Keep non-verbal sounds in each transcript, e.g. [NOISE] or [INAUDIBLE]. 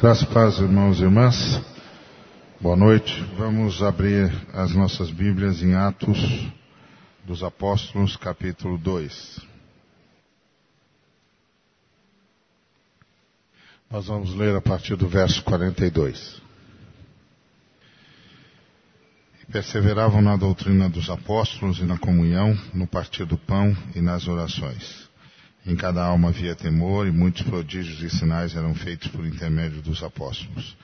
Graças paz, irmãos e irmãs. Boa noite. Vamos abrir as nossas Bíblias em Atos dos Apóstolos, capítulo 2. Nós vamos ler a partir do verso 42. E perseveravam na doutrina dos apóstolos e na comunhão, no partir do pão e nas orações. Em cada alma havia temor e muitos prodígios e sinais eram feitos por intermédio dos apóstolos.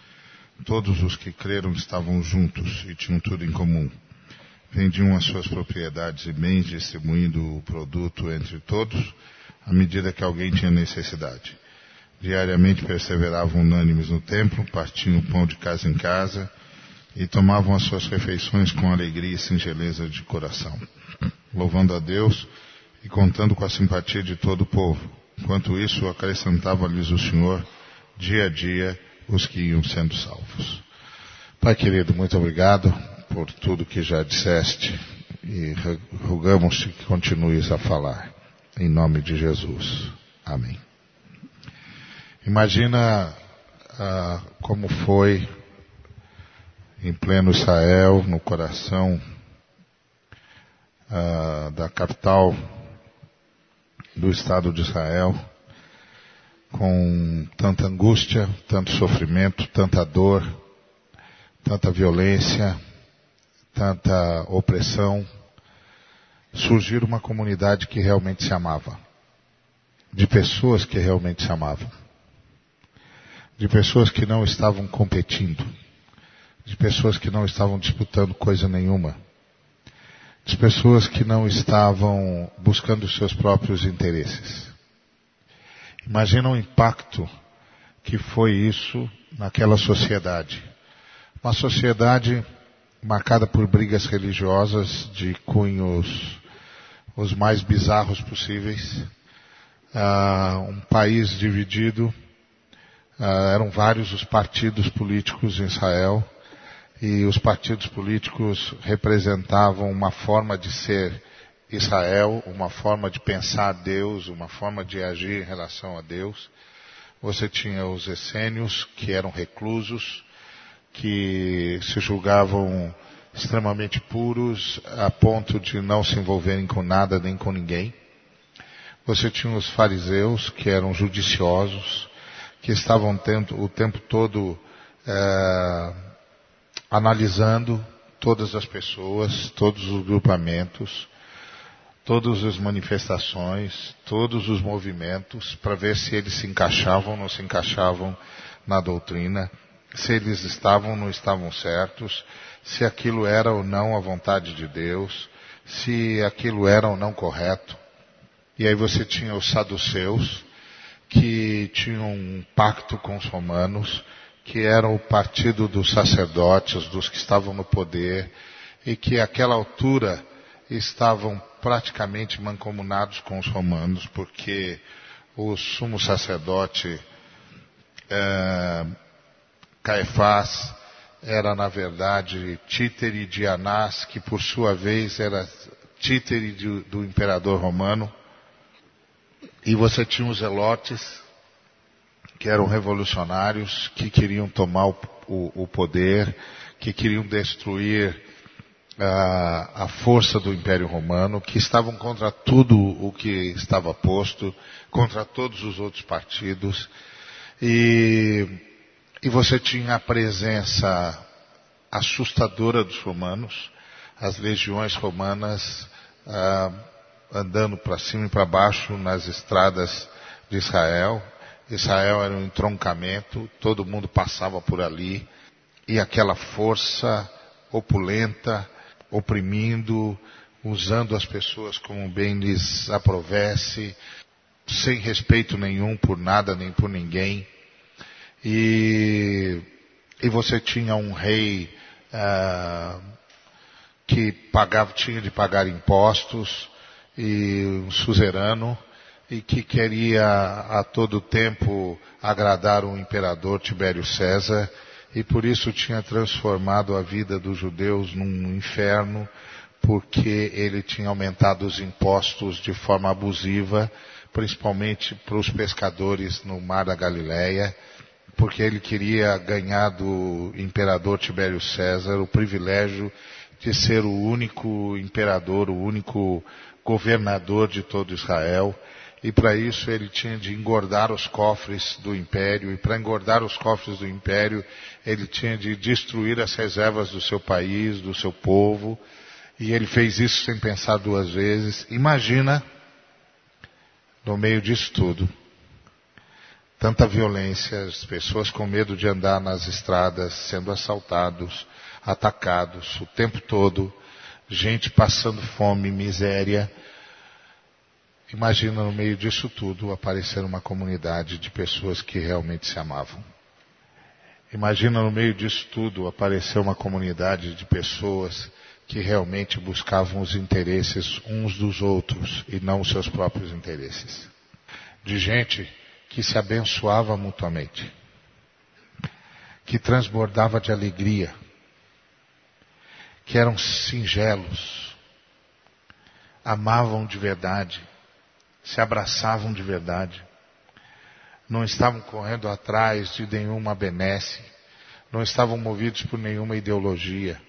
Todos os que creram estavam juntos e tinham tudo em comum. Vendiam as suas propriedades e bens, distribuindo o produto entre todos, à medida que alguém tinha necessidade. Diariamente perseveravam unânimes no templo, partiam o pão de casa em casa e tomavam as suas refeições com alegria e singeleza de coração, louvando a Deus e contando com a simpatia de todo o povo. Enquanto isso, acrescentava-lhes o Senhor, dia a dia, os que iam sendo salvos. Pai querido, muito obrigado por tudo que já disseste e rogamos-te que continues a falar. Em nome de Jesus. Amém. Imagina ah, como foi em pleno Israel, no coração ah, da capital do Estado de Israel, com tanta angústia, tanto sofrimento, tanta dor, tanta violência, tanta opressão, surgir uma comunidade que realmente se amava, de pessoas que realmente se amavam, de pessoas que não estavam competindo, de pessoas que não estavam disputando coisa nenhuma de pessoas que não estavam buscando os seus próprios interesses. Imagina o impacto que foi isso naquela sociedade. Uma sociedade marcada por brigas religiosas de cunhos os mais bizarros possíveis. Uh, um país dividido. Uh, eram vários os partidos políticos em Israel e os partidos políticos representavam uma forma de ser Israel, uma forma de pensar Deus, uma forma de agir em relação a Deus. Você tinha os essênios, que eram reclusos, que se julgavam extremamente puros a ponto de não se envolverem com nada nem com ninguém. Você tinha os fariseus, que eram judiciosos, que estavam tendo, o tempo todo é, analisando todas as pessoas, todos os grupamentos, todas as manifestações, todos os movimentos, para ver se eles se encaixavam ou não se encaixavam na doutrina, se eles estavam ou não estavam certos, se aquilo era ou não a vontade de Deus, se aquilo era ou não correto. E aí você tinha os saduceus, que tinham um pacto com os romanos, que era o partido dos sacerdotes, dos que estavam no poder, e que àquela altura estavam praticamente mancomunados com os romanos, porque o sumo sacerdote é, Caifás era na verdade títere de Anás, que por sua vez era títere do imperador romano, e você tinha os zelotes, que eram revolucionários, que queriam tomar o, o, o poder, que queriam destruir a, a, força do Império Romano, que estavam contra tudo o que estava posto, contra todos os outros partidos. E, e você tinha a presença assustadora dos romanos, as legiões romanas ah, andando para cima e para baixo nas estradas de Israel, Israel era um entroncamento, todo mundo passava por ali, e aquela força opulenta, oprimindo, usando as pessoas como bem lhes aprovesse, sem respeito nenhum por nada nem por ninguém. E, e você tinha um rei ah, que pagava, tinha de pagar impostos, e um suzerano, e que queria a todo tempo agradar o imperador Tibério César e por isso tinha transformado a vida dos judeus num inferno porque ele tinha aumentado os impostos de forma abusiva, principalmente para os pescadores no mar da Galileia, porque ele queria ganhar do imperador Tibério César o privilégio de ser o único imperador, o único governador de todo Israel. E para isso ele tinha de engordar os cofres do império, e para engordar os cofres do império, ele tinha de destruir as reservas do seu país, do seu povo, e ele fez isso sem pensar duas vezes. Imagina, no meio disso tudo, tanta violência, as pessoas com medo de andar nas estradas, sendo assaltados, atacados o tempo todo, gente passando fome, miséria. Imagina no meio disso tudo aparecer uma comunidade de pessoas que realmente se amavam. Imagina no meio disso tudo aparecer uma comunidade de pessoas que realmente buscavam os interesses uns dos outros e não os seus próprios interesses. De gente que se abençoava mutuamente, que transbordava de alegria, que eram singelos, amavam de verdade, se abraçavam de verdade, não estavam correndo atrás de nenhuma benesse, não estavam movidos por nenhuma ideologia.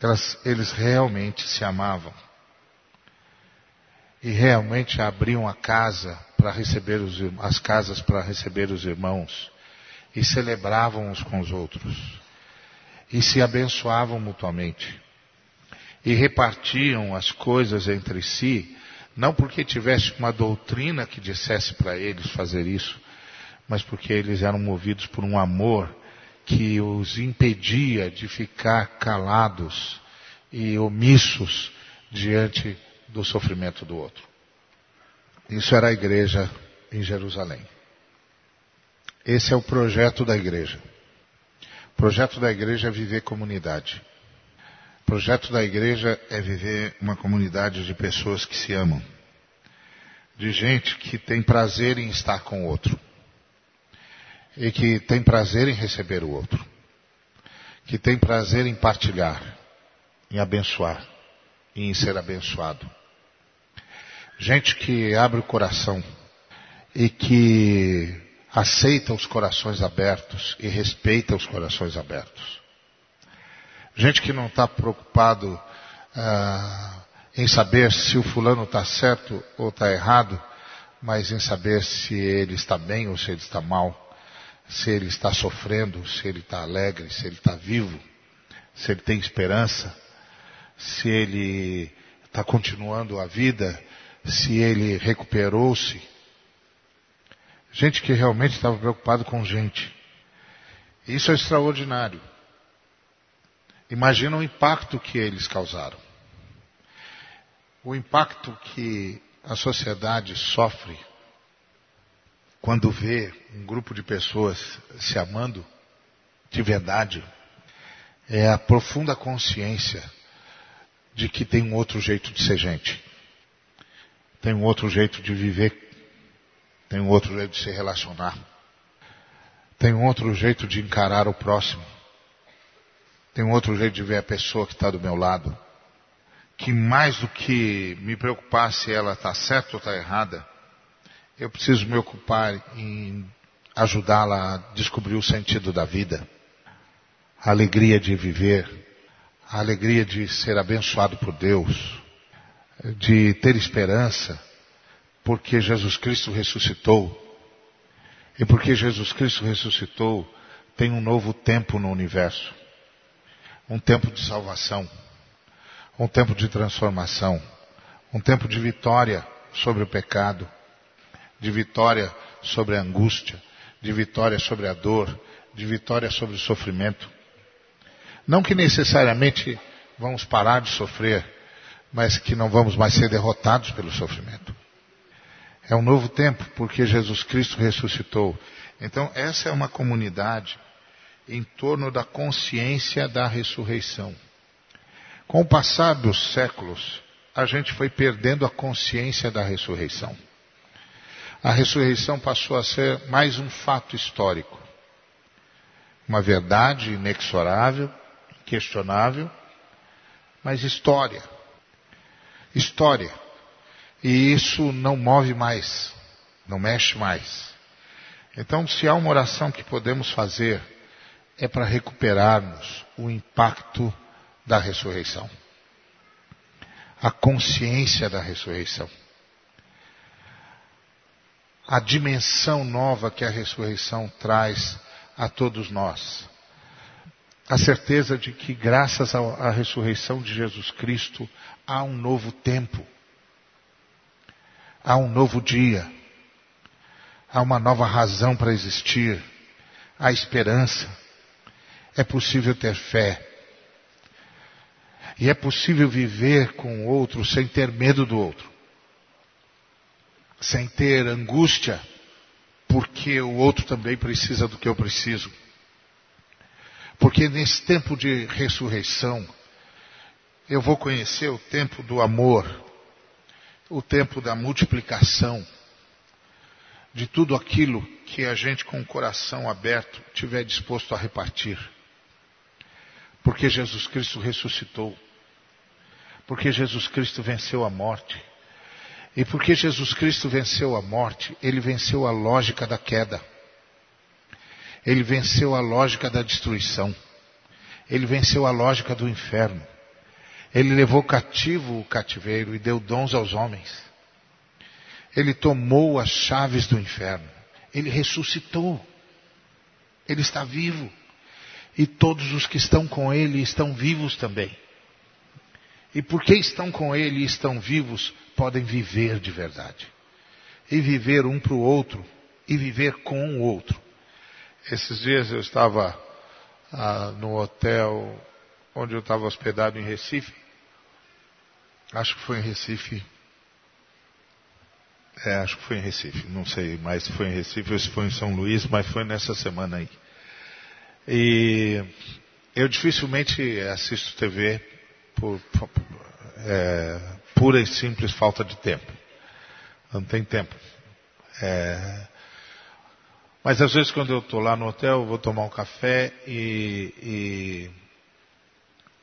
Elas, eles realmente se amavam. E realmente abriam a casa para receber os, as casas para receber os irmãos. E celebravam uns com os outros e se abençoavam mutuamente. E repartiam as coisas entre si, não porque tivesse uma doutrina que dissesse para eles fazer isso, mas porque eles eram movidos por um amor que os impedia de ficar calados e omissos diante do sofrimento do outro. Isso era a igreja em Jerusalém. Esse é o projeto da igreja. O projeto da igreja é viver comunidade. O projeto da igreja é viver uma comunidade de pessoas que se amam. De gente que tem prazer em estar com o outro. E que tem prazer em receber o outro. Que tem prazer em partilhar, em abençoar, em ser abençoado. Gente que abre o coração e que aceita os corações abertos e respeita os corações abertos. Gente que não está preocupado ah, em saber se o fulano está certo ou está errado, mas em saber se ele está bem ou se ele está mal, se ele está sofrendo, se ele está alegre, se ele está vivo, se ele tem esperança, se ele está continuando a vida, se ele recuperou-se Gente que realmente estava preocupado com gente. Isso é extraordinário. Imagina o impacto que eles causaram. O impacto que a sociedade sofre quando vê um grupo de pessoas se amando de verdade é a profunda consciência de que tem um outro jeito de ser gente. Tem um outro jeito de viver tem um outro jeito de se relacionar. Tem um outro jeito de encarar o próximo. Tem um outro jeito de ver a pessoa que está do meu lado. Que mais do que me preocupar se ela está certa ou está errada, eu preciso me ocupar em ajudá-la a descobrir o sentido da vida, a alegria de viver, a alegria de ser abençoado por Deus, de ter esperança, porque Jesus Cristo ressuscitou. E porque Jesus Cristo ressuscitou, tem um novo tempo no universo. Um tempo de salvação. Um tempo de transformação. Um tempo de vitória sobre o pecado. De vitória sobre a angústia. De vitória sobre a dor. De vitória sobre o sofrimento. Não que necessariamente vamos parar de sofrer, mas que não vamos mais ser derrotados pelo sofrimento. É um novo tempo porque Jesus Cristo ressuscitou. Então, essa é uma comunidade em torno da consciência da ressurreição. Com o passar dos séculos, a gente foi perdendo a consciência da ressurreição. A ressurreição passou a ser mais um fato histórico. Uma verdade inexorável, questionável, mas história. História. E isso não move mais, não mexe mais. Então, se há uma oração que podemos fazer, é para recuperarmos o impacto da ressurreição. A consciência da ressurreição. A dimensão nova que a ressurreição traz a todos nós. A certeza de que, graças à ressurreição de Jesus Cristo, há um novo tempo. Há um novo dia Há uma nova razão para existir. Há esperança. É possível ter fé. E é possível viver com o outro sem ter medo do outro. Sem ter angústia, porque o outro também precisa do que eu preciso. Porque nesse tempo de ressurreição, eu vou conhecer o tempo do amor, o tempo da multiplicação de tudo aquilo que a gente com o coração aberto tiver disposto a repartir. Porque Jesus Cristo ressuscitou. Porque Jesus Cristo venceu a morte. E porque Jesus Cristo venceu a morte, ele venceu a lógica da queda. Ele venceu a lógica da destruição. Ele venceu a lógica do inferno. Ele levou cativo o cativeiro e deu dons aos homens. Ele tomou as chaves do inferno. Ele ressuscitou. Ele está vivo. E todos os que estão com Ele estão vivos também. E porque estão com Ele e estão vivos, podem viver de verdade. E viver um para o outro. E viver com o outro. Esses dias eu estava ah, no hotel onde eu estava hospedado em Recife. Acho que foi em Recife, é, acho que foi em Recife, não sei mais se foi em Recife ou se foi em São Luís, mas foi nessa semana aí. E eu dificilmente assisto TV por é, pura e simples falta de tempo. Não tem tempo. É, mas às vezes quando eu estou lá no hotel, vou tomar um café e, e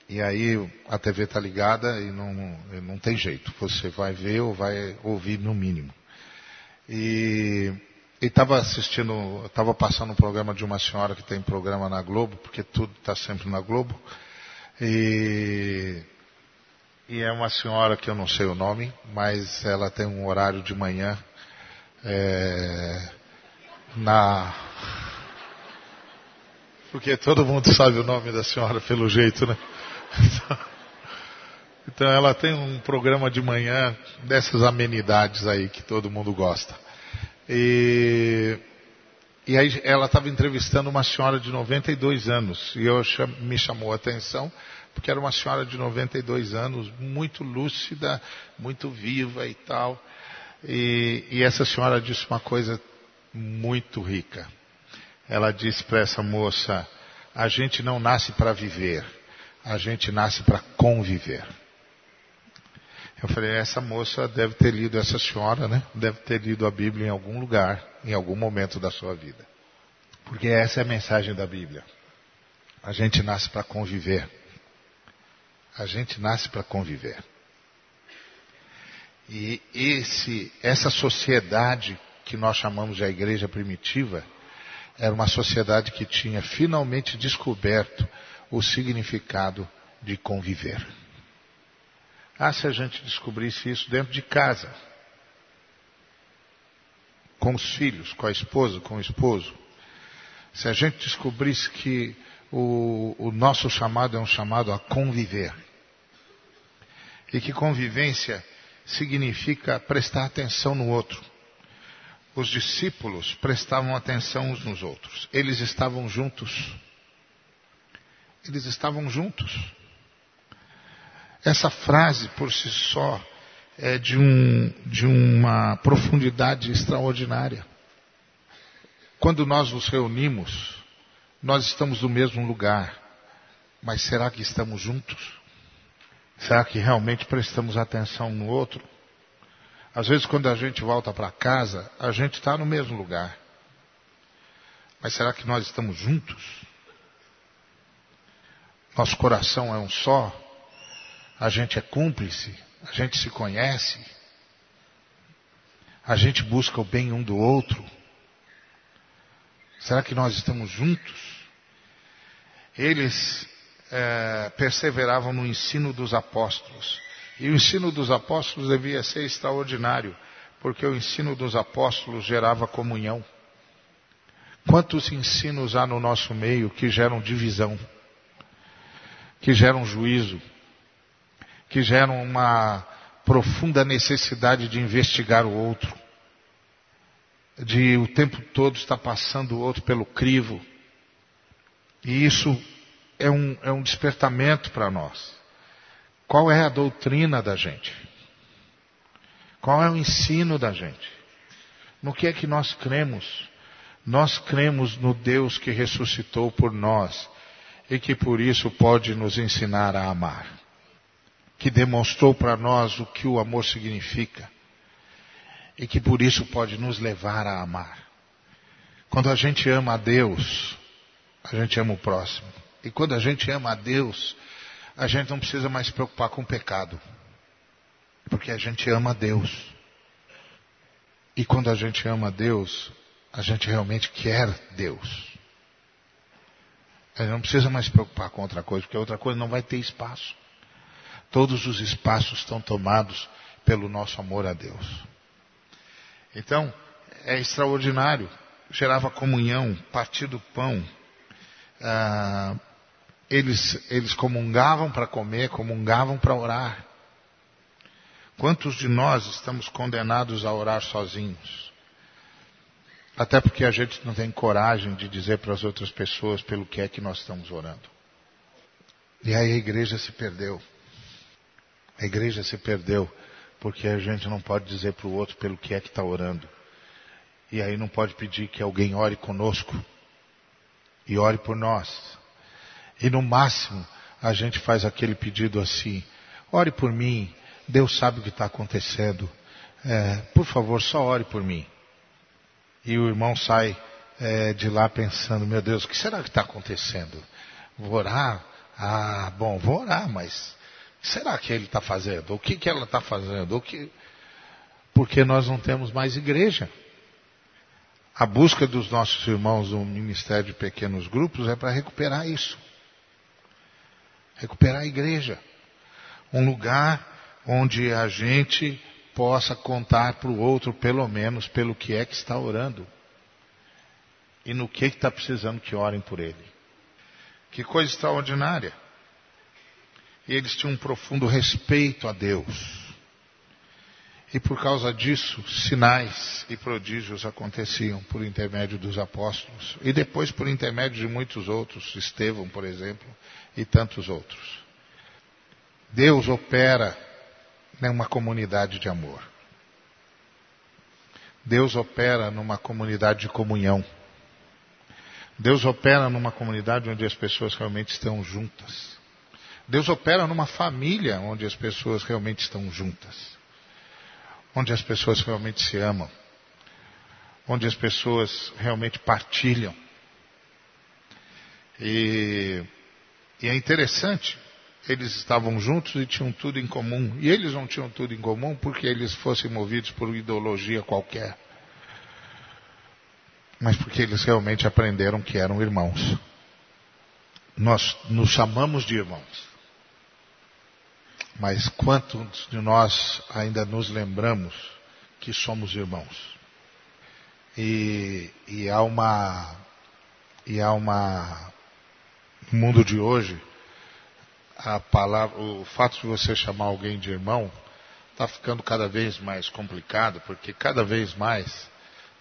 e aí a TV está ligada e não, não tem jeito. Você vai ver ou vai ouvir no mínimo. E estava assistindo, estava passando um programa de uma senhora que tem programa na Globo, porque tudo está sempre na Globo. E, e é uma senhora que eu não sei o nome, mas ela tem um horário de manhã é, na. Porque todo mundo sabe o nome da senhora pelo jeito, né? Então ela tem um programa de manhã dessas amenidades aí que todo mundo gosta. E, e aí ela estava entrevistando uma senhora de 92 anos. E eu me chamou a atenção, porque era uma senhora de 92 anos, muito lúcida, muito viva e tal. E, e essa senhora disse uma coisa muito rica. Ela disse para essa moça: a gente não nasce para viver, a gente nasce para conviver. Eu falei, essa moça deve ter lido, essa senhora, né? Deve ter lido a Bíblia em algum lugar, em algum momento da sua vida. Porque essa é a mensagem da Bíblia. A gente nasce para conviver. A gente nasce para conviver. E esse, essa sociedade que nós chamamos de a igreja primitiva, era uma sociedade que tinha finalmente descoberto o significado de conviver. Ah, se a gente descobrisse isso dentro de casa, com os filhos, com a esposa, com o esposo, se a gente descobrisse que o, o nosso chamado é um chamado a conviver, e que convivência significa prestar atenção no outro. Os discípulos prestavam atenção uns nos outros. Eles estavam juntos. Eles estavam juntos. Essa frase por si só é de, um, de uma profundidade extraordinária. Quando nós nos reunimos, nós estamos no mesmo lugar, mas será que estamos juntos? Será que realmente prestamos atenção no outro? Às vezes, quando a gente volta para casa, a gente está no mesmo lugar. Mas será que nós estamos juntos? Nosso coração é um só? A gente é cúmplice, a gente se conhece, a gente busca o bem um do outro. Será que nós estamos juntos? Eles é, perseveravam no ensino dos apóstolos. E o ensino dos apóstolos devia ser extraordinário, porque o ensino dos apóstolos gerava comunhão. Quantos ensinos há no nosso meio que geram divisão, que geram juízo, que geram uma profunda necessidade de investigar o outro, de o tempo todo estar passando o outro pelo crivo. E isso é um, é um despertamento para nós. Qual é a doutrina da gente? Qual é o ensino da gente? No que é que nós cremos? Nós cremos no Deus que ressuscitou por nós e que por isso pode nos ensinar a amar. Que demonstrou para nós o que o amor significa e que por isso pode nos levar a amar. Quando a gente ama a Deus, a gente ama o próximo. E quando a gente ama a Deus, a gente não precisa mais se preocupar com o pecado. Porque a gente ama a Deus. E quando a gente ama a Deus, a gente realmente quer Deus. A gente não precisa mais se preocupar com outra coisa, porque outra coisa não vai ter espaço. Todos os espaços estão tomados pelo nosso amor a Deus. Então, é extraordinário. Gerava comunhão, partir do pão. Ah, eles, eles comungavam para comer, comungavam para orar. Quantos de nós estamos condenados a orar sozinhos? Até porque a gente não tem coragem de dizer para as outras pessoas pelo que é que nós estamos orando. E aí a igreja se perdeu. A igreja se perdeu porque a gente não pode dizer para o outro pelo que é que está orando. E aí não pode pedir que alguém ore conosco e ore por nós. E no máximo a gente faz aquele pedido assim: ore por mim, Deus sabe o que está acontecendo. É, por favor, só ore por mim. E o irmão sai é, de lá pensando, meu Deus, o que será que está acontecendo? Vou orar? Ah, bom, vou orar, mas será que ele está fazendo? O que, que ela está fazendo? O que... Porque nós não temos mais igreja. A busca dos nossos irmãos no Ministério de Pequenos Grupos é para recuperar isso. Recuperar a igreja. Um lugar onde a gente possa contar para o outro, pelo menos, pelo que é que está orando. E no que está precisando que orem por ele. Que coisa extraordinária. E eles tinham um profundo respeito a Deus. E por causa disso, sinais e prodígios aconteciam por intermédio dos apóstolos. E depois por intermédio de muitos outros, Estevão, por exemplo, e tantos outros. Deus opera numa comunidade de amor. Deus opera numa comunidade de comunhão. Deus opera numa comunidade onde as pessoas realmente estão juntas. Deus opera numa família onde as pessoas realmente estão juntas. Onde as pessoas realmente se amam. Onde as pessoas realmente partilham. E, e é interessante eles estavam juntos e tinham tudo em comum. E eles não tinham tudo em comum porque eles fossem movidos por ideologia qualquer. Mas porque eles realmente aprenderam que eram irmãos. Nós nos chamamos de irmãos. Mas quantos de nós ainda nos lembramos que somos irmãos? E, e há uma. E há uma. No mundo de hoje, a palavra, o fato de você chamar alguém de irmão está ficando cada vez mais complicado, porque cada vez mais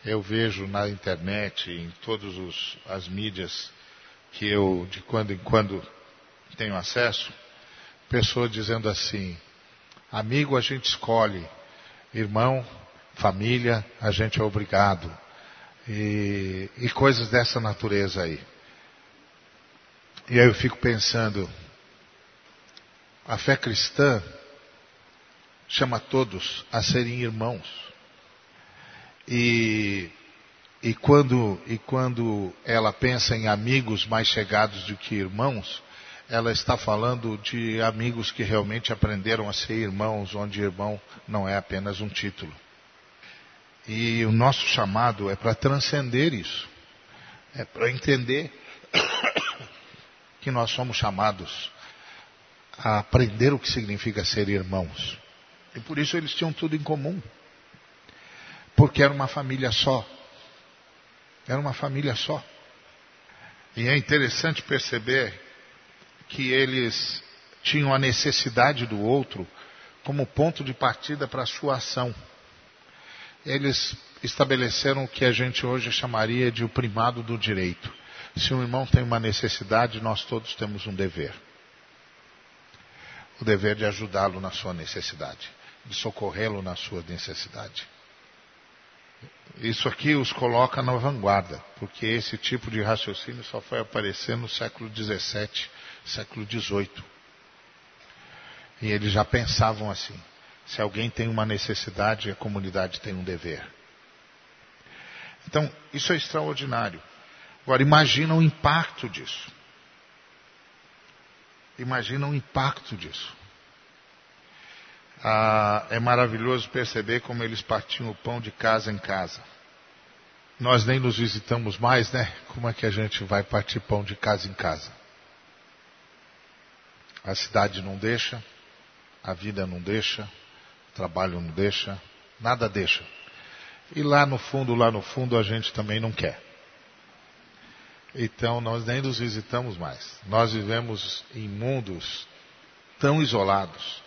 eu vejo na internet, em todas as mídias que eu de quando em quando tenho acesso, pessoas dizendo assim: amigo a gente escolhe, irmão, família, a gente é obrigado. E, e coisas dessa natureza aí. E aí eu fico pensando, a fé cristã chama todos a serem irmãos. E, e, quando, e quando ela pensa em amigos mais chegados do que irmãos, ela está falando de amigos que realmente aprenderam a ser irmãos, onde irmão não é apenas um título. E o nosso chamado é para transcender isso. É para entender [COUGHS] que nós somos chamados a aprender o que significa ser irmãos. E por isso eles tinham tudo em comum. Porque era uma família só. Era uma família só. E é interessante perceber que eles tinham a necessidade do outro como ponto de partida para a sua ação. Eles estabeleceram o que a gente hoje chamaria de o primado do direito. Se um irmão tem uma necessidade, nós todos temos um dever. O dever de ajudá-lo na sua necessidade, de socorrê-lo na sua necessidade. Isso aqui os coloca na vanguarda, porque esse tipo de raciocínio só foi aparecer no século XVII, século XVIII. E eles já pensavam assim: se alguém tem uma necessidade, a comunidade tem um dever. Então, isso é extraordinário. Agora, imagina o impacto disso. Imagina o impacto disso. Ah, é maravilhoso perceber como eles partiam o pão de casa em casa. Nós nem nos visitamos mais, né? Como é que a gente vai partir pão de casa em casa? A cidade não deixa, a vida não deixa, o trabalho não deixa, nada deixa. E lá no fundo, lá no fundo, a gente também não quer. Então nós nem nos visitamos mais. Nós vivemos em mundos tão isolados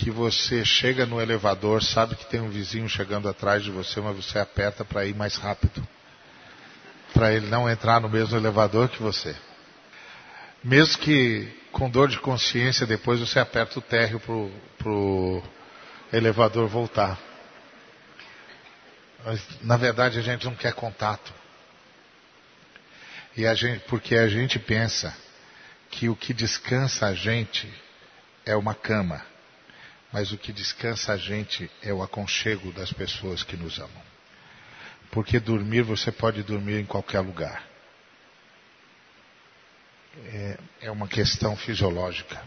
que você chega no elevador, sabe que tem um vizinho chegando atrás de você, mas você aperta para ir mais rápido. Para ele não entrar no mesmo elevador que você. Mesmo que com dor de consciência, depois você aperta o térreo para o elevador voltar. Mas, na verdade, a gente não quer contato. E a gente, porque a gente pensa que o que descansa a gente é uma cama. Mas o que descansa a gente é o aconchego das pessoas que nos amam. Porque dormir, você pode dormir em qualquer lugar. É, é uma questão fisiológica.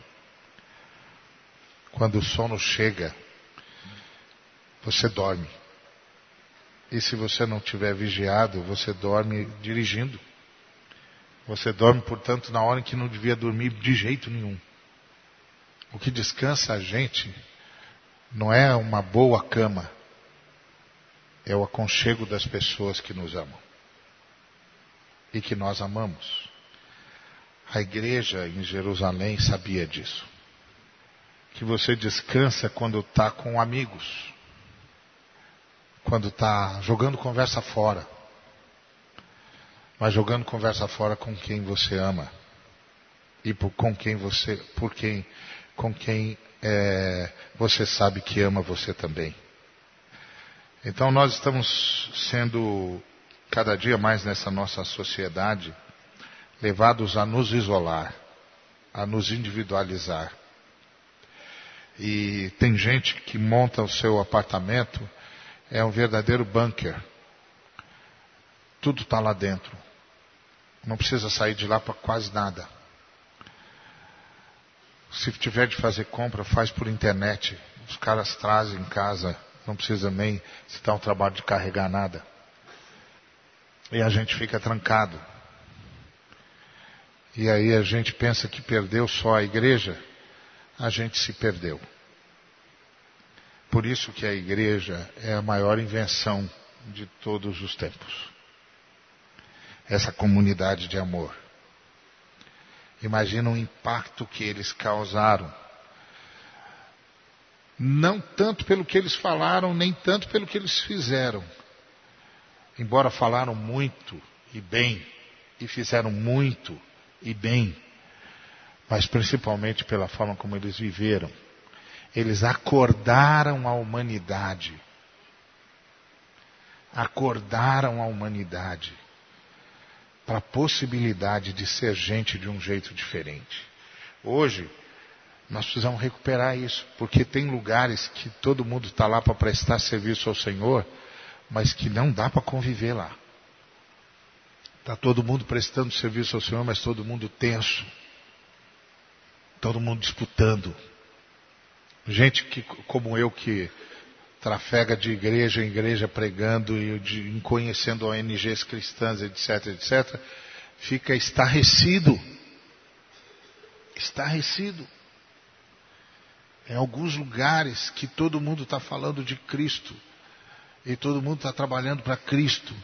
Quando o sono chega, você dorme. E se você não tiver vigiado, você dorme dirigindo. Você dorme, portanto, na hora em que não devia dormir de jeito nenhum. O que descansa a gente não é uma boa cama, é o aconchego das pessoas que nos amam. E que nós amamos. A igreja em Jerusalém sabia disso. Que você descansa quando está com amigos, quando está jogando conversa fora, mas jogando conversa fora com quem você ama. E por, com quem você, por quem, com quem é, você sabe que ama você também. Então nós estamos sendo cada dia mais nessa nossa sociedade levados a nos isolar, a nos individualizar. E tem gente que monta o seu apartamento, é um verdadeiro bunker. Tudo está lá dentro. Não precisa sair de lá para quase nada. Se tiver de fazer compra, faz por internet. Os caras trazem em casa, não precisa nem se dar um trabalho de carregar nada. E a gente fica trancado. E aí a gente pensa que perdeu só a igreja, a gente se perdeu. Por isso que a igreja é a maior invenção de todos os tempos. Essa comunidade de amor. Imagina o impacto que eles causaram. Não tanto pelo que eles falaram, nem tanto pelo que eles fizeram. Embora falaram muito e bem, e fizeram muito e bem, mas principalmente pela forma como eles viveram. Eles acordaram a humanidade. Acordaram a humanidade para a possibilidade de ser gente de um jeito diferente. Hoje, nós precisamos recuperar isso, porque tem lugares que todo mundo está lá para prestar serviço ao Senhor, mas que não dá para conviver lá. Está todo mundo prestando serviço ao Senhor, mas todo mundo tenso. Todo mundo disputando. Gente que, como eu que trafega de igreja em igreja pregando e de, conhecendo ONGs cristãs, etc, etc, fica estarrecido. Estarrecido. Em alguns lugares que todo mundo está falando de Cristo e todo mundo está trabalhando para Cristo,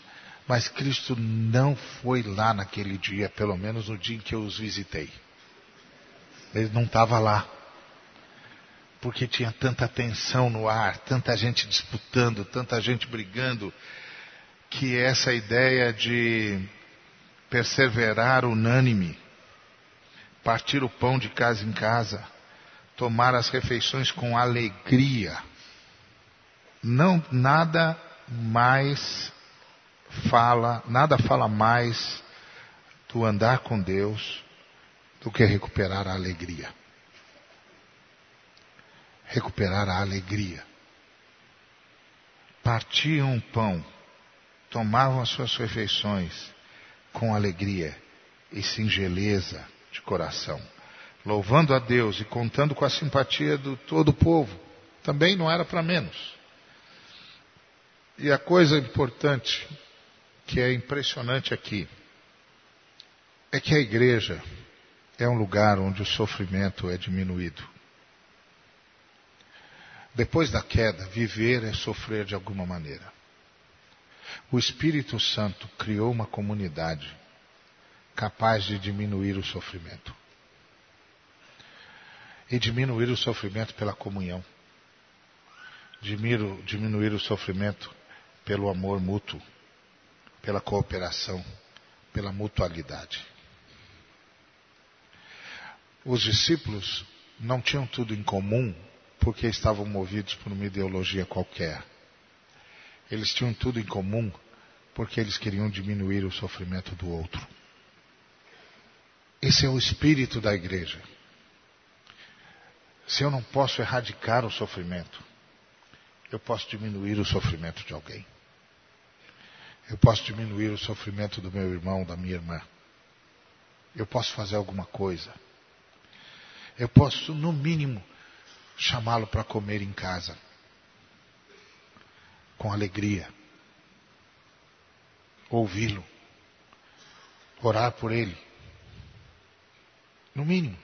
mas Cristo não foi lá naquele dia, pelo menos no dia em que eu os visitei. Ele não estava lá. Porque tinha tanta tensão no ar, tanta gente disputando, tanta gente brigando, que essa ideia de perseverar unânime, partir o pão de casa em casa, tomar as refeições com alegria, não nada mais fala, nada fala mais do andar com Deus do que recuperar a alegria. Recuperar a alegria. Partiam o pão, tomavam as suas refeições com alegria e singeleza de coração, louvando a Deus e contando com a simpatia do todo o povo. Também não era para menos. E a coisa importante, que é impressionante aqui, é que a igreja é um lugar onde o sofrimento é diminuído. Depois da queda, viver é sofrer de alguma maneira. O Espírito Santo criou uma comunidade capaz de diminuir o sofrimento. E diminuir o sofrimento pela comunhão. Diminuir, diminuir o sofrimento pelo amor mútuo, pela cooperação, pela mutualidade. Os discípulos não tinham tudo em comum porque estavam movidos por uma ideologia qualquer. Eles tinham tudo em comum porque eles queriam diminuir o sofrimento do outro. Esse é o espírito da igreja. Se eu não posso erradicar o sofrimento, eu posso diminuir o sofrimento de alguém. Eu posso diminuir o sofrimento do meu irmão, da minha irmã. Eu posso fazer alguma coisa. Eu posso, no mínimo, chamá-lo para comer em casa. Com alegria. Ouvi-lo. Orar por ele. No mínimo.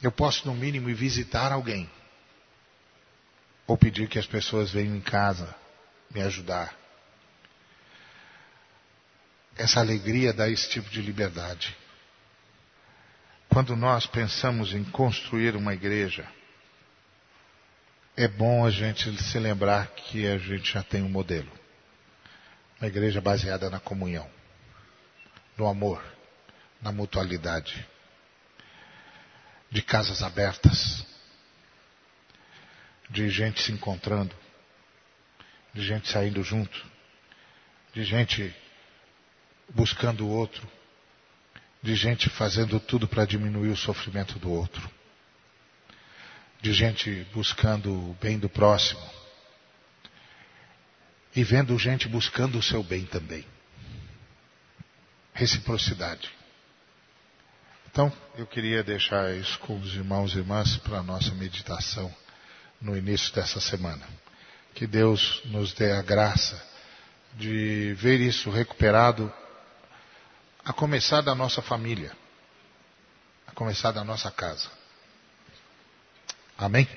Eu posso, no mínimo, ir visitar alguém. Ou pedir que as pessoas venham em casa me ajudar. Essa alegria dá esse tipo de liberdade. Quando nós pensamos em construir uma igreja, é bom a gente se lembrar que a gente já tem um modelo. Uma igreja baseada na comunhão, no amor, na mutualidade, de casas abertas, de gente se encontrando, de gente saindo junto, de gente buscando o outro, de gente fazendo tudo para diminuir o sofrimento do outro, de gente buscando o bem do próximo e vendo gente buscando o seu bem também. Reciprocidade. Então, eu queria deixar isso com os irmãos e irmãs para a nossa meditação no início dessa semana. Que Deus nos dê a graça de ver isso recuperado a começar da nossa família, a começar da nossa casa. Amém?